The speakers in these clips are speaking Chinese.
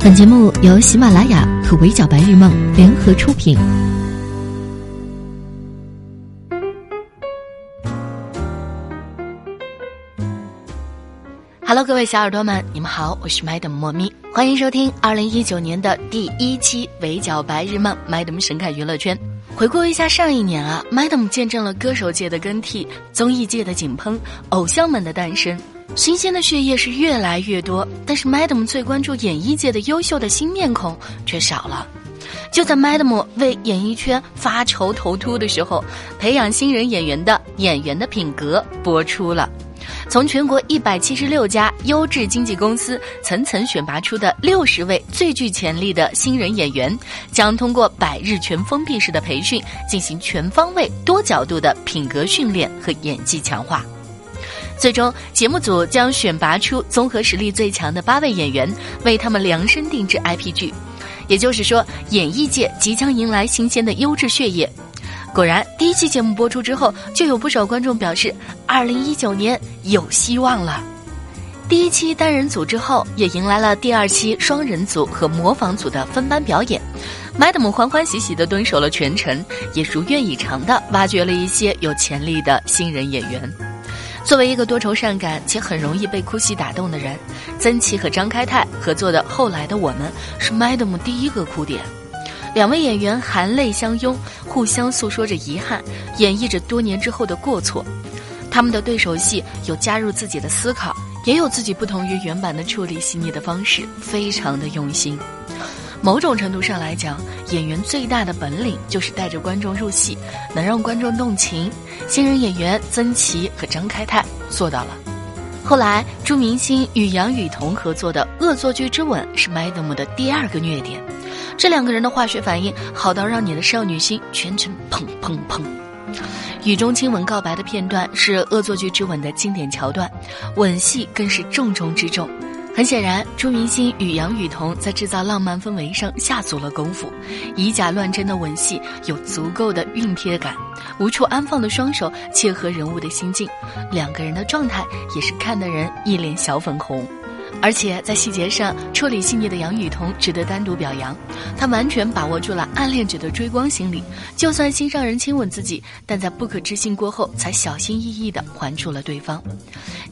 本节目由喜马拉雅和围剿白日梦联合出品。Hello，各位小耳朵们，你们好，我是 Madam 莫咪，欢迎收听二零一九年的第一期《围剿白日梦》，Madam 神侃娱乐圈。回顾一下上一年啊，Madam 见证了歌手界的更替，综艺界的井喷，偶像们的诞生。新鲜的血液是越来越多，但是 Madam 最关注演艺界的优秀的新面孔却少了。就在 Madam 为演艺圈发愁头秃的时候，培养新人演员的《演员的品格》播出了。从全国一百七十六家优质经纪公司层层选拔出的六十位最具潜力的新人演员，将通过百日全封闭式的培训，进行全方位、多角度的品格训练和演技强化。最终，节目组将选拔出综合实力最强的八位演员，为他们量身定制 IP 剧。也就是说，演艺界即将迎来新鲜的优质血液。果然，第一期节目播出之后，就有不少观众表示，二零一九年有希望了。第一期单人组之后，也迎来了第二期双人组和模仿组的分班表演。Madam 欢欢喜喜地蹲守了全程，也如愿以偿地挖掘了一些有潜力的新人演员。作为一个多愁善感且很容易被哭戏打动的人，曾琦和张开泰合作的《后来的我们》是 Madam 第一个哭点。两位演员含泪相拥，互相诉说着遗憾，演绎着多年之后的过错。他们的对手戏有加入自己的思考，也有自己不同于原版的处理细腻的方式，非常的用心。某种程度上来讲，演员最大的本领就是带着观众入戏，能让观众动情。新人演员曾琦和张开泰做到了。后来，朱明星与杨雨桐合作的《恶作剧之吻》是 Madam 的第二个虐点。这两个人的化学反应好到让你的少女心全程砰砰砰。雨中亲吻告白的片段是《恶作剧之吻》的经典桥段，吻戏更是重中之重。很显然，朱明星与杨雨桐在制造浪漫氛围上下足了功夫，以假乱真的吻戏有足够的熨贴感，无处安放的双手切合人物的心境，两个人的状态也是看得人一脸小粉红。而且在细节上处理细腻的杨雨桐值得单独表扬，她完全把握住了暗恋者的追光心理，就算心上人亲吻自己，但在不可置信过后，才小心翼翼地还住了对方。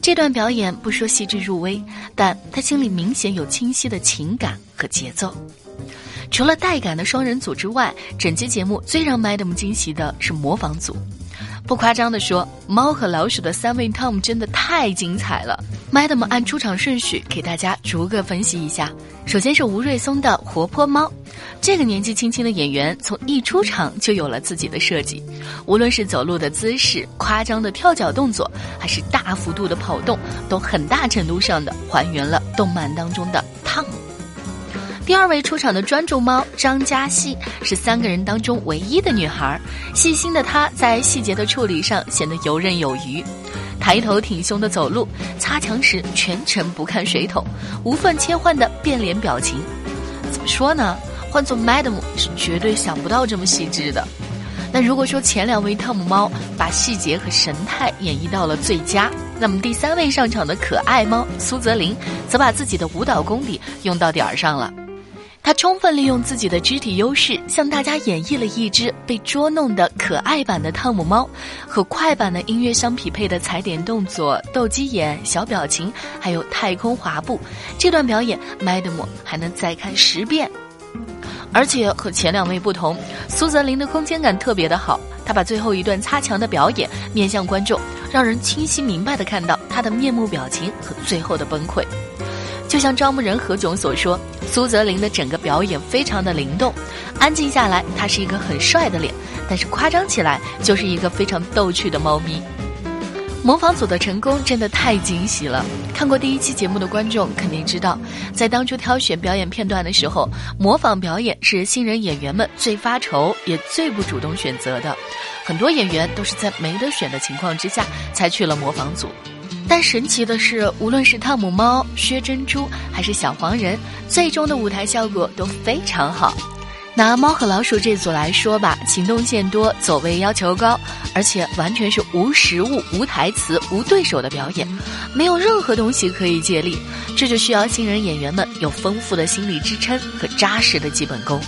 这段表演不说细致入微，但她心里明显有清晰的情感和节奏。除了带感的双人组之外，整期节目最让 Madam 惊喜的是模仿组。不夸张的说，猫和老鼠的三位 Tom 真的太精彩了。Madam 按出场顺序给大家逐个分析一下。首先是吴瑞松的活泼猫，这个年纪轻轻的演员从一出场就有了自己的设计，无论是走路的姿势、夸张的跳脚动作，还是大幅度的跑动，都很大程度上的还原了动漫当中的。第二位出场的专注猫张嘉熙是三个人当中唯一的女孩，细心的她在细节的处理上显得游刃有余，抬头挺胸的走路，擦墙时全程不看水桶，无缝切换的变脸表情，怎么说呢？换做 Madam 是绝对想不到这么细致的。那如果说前两位汤姆猫把细节和神态演绎到了最佳，那么第三位上场的可爱猫苏泽林则把自己的舞蹈功底用到点儿上了。他充分利用自己的肢体优势，向大家演绎了一只被捉弄的可爱版的汤姆猫，和快版的音乐相匹配的踩点动作、斗鸡眼、小表情，还有太空滑步。这段表演，Madam 还能再看十遍。而且和前两位不同，苏泽林的空间感特别的好，他把最后一段擦墙的表演面向观众，让人清晰明白的看到他的面目表情和最后的崩溃。就像招募人何炅所说，苏泽林的整个表演非常的灵动，安静下来他是一个很帅的脸，但是夸张起来就是一个非常逗趣的猫咪。模仿组的成功真的太惊喜了！看过第一期节目的观众肯定知道，在当初挑选表演片段的时候，模仿表演是新人演员们最发愁也最不主动选择的，很多演员都是在没得选的情况之下才去了模仿组。但神奇的是，无论是汤姆猫、薛珍珠还是小黄人，最终的舞台效果都非常好。拿《猫和老鼠》这组来说吧，行动线多，走位要求高，而且完全是无实物、无台词、无对手的表演，没有任何东西可以借力，这就需要新人演员们有丰富的心理支撑和扎实的基本功。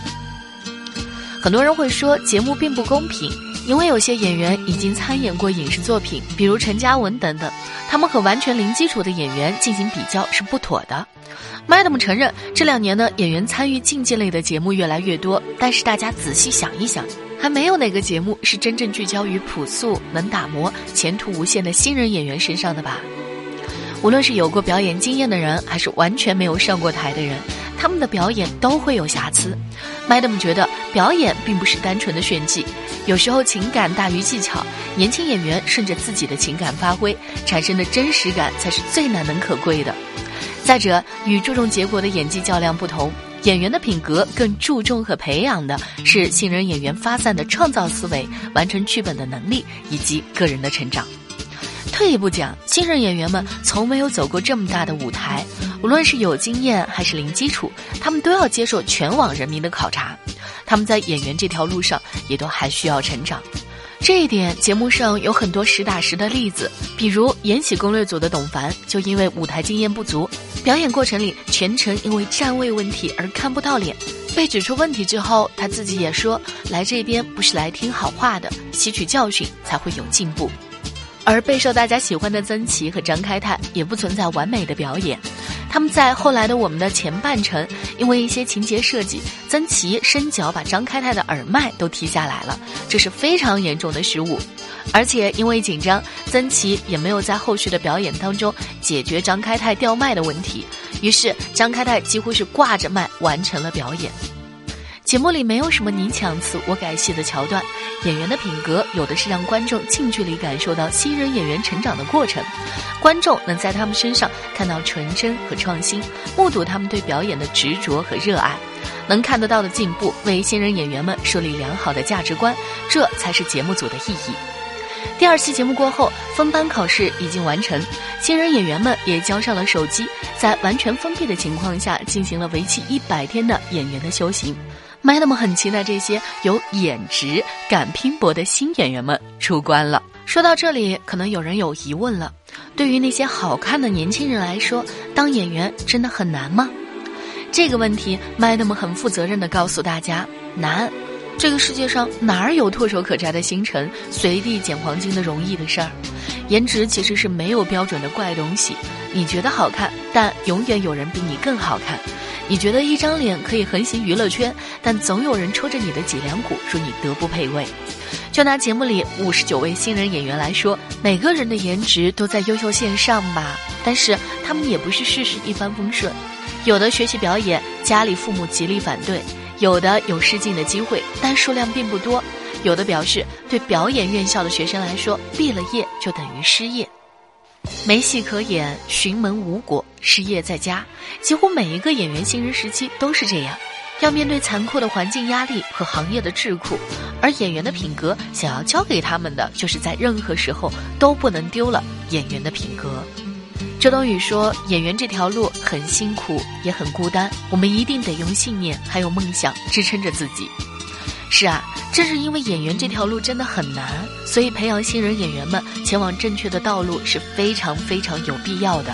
很多人会说节目并不公平，因为有些演员已经参演过影视作品，比如陈嘉文等等，他们和完全零基础的演员进行比较是不妥的。Madam 承认，这两年呢，演员参与竞技类的节目越来越多。但是大家仔细想一想，还没有哪个节目是真正聚焦于朴素、能打磨、前途无限的新人演员身上的吧？无论是有过表演经验的人，还是完全没有上过台的人，他们的表演都会有瑕疵。Madam 觉得，表演并不是单纯的炫技，有时候情感大于技巧。年轻演员顺着自己的情感发挥，产生的真实感才是最难能可贵的。再者，与注重结果的演技较量不同，演员的品格更注重和培养的是新人演员发散的创造思维、完成剧本的能力以及个人的成长。退一步讲，新人演员们从没有走过这么大的舞台，无论是有经验还是零基础，他们都要接受全网人民的考察，他们在演员这条路上也都还需要成长。这一点，节目上有很多实打实的例子，比如《延禧攻略》组的董凡，就因为舞台经验不足，表演过程里全程因为站位问题而看不到脸。被指出问题之后，他自己也说：“来这边不是来听好话的，吸取教训才会有进步。”而备受大家喜欢的曾琦和张开泰也不存在完美的表演，他们在后来的我们的前半程，因为一些情节设计，曾琦伸脚把张开泰的耳麦都踢下来了，这是非常严重的失误。而且因为紧张，曾琦也没有在后续的表演当中解决张开泰掉麦的问题，于是张开泰几乎是挂着麦完成了表演。节目里没有什么你抢词我改戏的桥段，演员的品格有的是让观众近距离感受到新人演员成长的过程，观众能在他们身上看到纯真和创新，目睹他们对表演的执着和热爱，能看得到的进步，为新人演员们树立良好的价值观，这才是节目组的意义。第二期节目过后，分班考试已经完成，新人演员们也交上了手机，在完全封闭的情况下进行了为期一百天的演员的修行。Madam 很期待这些有颜值、敢拼搏的新演员们出关了。说到这里，可能有人有疑问了：对于那些好看的年轻人来说，当演员真的很难吗？这个问题，Madam 很负责任的告诉大家：难。这个世界上哪儿有唾手可摘的星辰，随地捡黄金的容易的事儿？颜值其实是没有标准的怪东西。你觉得好看，但永远有人比你更好看。你觉得一张脸可以横行娱乐圈，但总有人戳着你的脊梁骨说你德不配位。就拿节目里五十九位新人演员来说，每个人的颜值都在优秀线上吧，但是他们也不是事事一帆风顺。有的学习表演，家里父母极力反对。有的有试镜的机会，但数量并不多；有的表示，对表演院校的学生来说，毕了业就等于失业，没戏可演，寻门无果，失业在家。几乎每一个演员新人时期都是这样，要面对残酷的环境压力和行业的桎梏，而演员的品格，想要教给他们的，就是在任何时候都不能丢了演员的品格。周冬雨说：“演员这条路很辛苦，也很孤单。我们一定得用信念还有梦想支撑着自己。”是啊，正是因为演员这条路真的很难，所以培养新人演员们前往正确的道路是非常非常有必要的。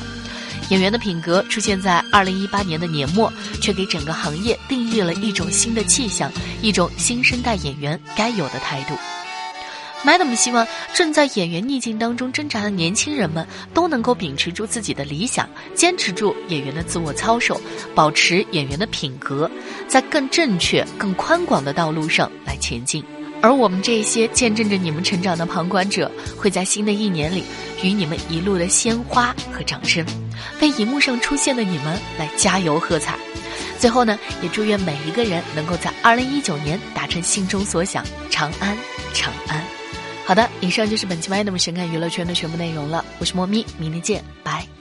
演员的品格出现在二零一八年的年末，却给整个行业定义了一种新的气象，一种新生代演员该有的态度。Madam 希望正在演员逆境当中挣扎的年轻人们都能够秉持住自己的理想，坚持住演员的自我操守，保持演员的品格，在更正确、更宽广的道路上来前进。而我们这些见证着你们成长的旁观者，会在新的一年里与你们一路的鲜花和掌声，为荧幕上出现的你们来加油喝彩。最后呢，也祝愿每一个人能够在二零一九年达成心中所想，长安，长安。好的，以上就是本期《麦那么神看娱乐圈》的全部内容了。我是莫咪，明天见，拜。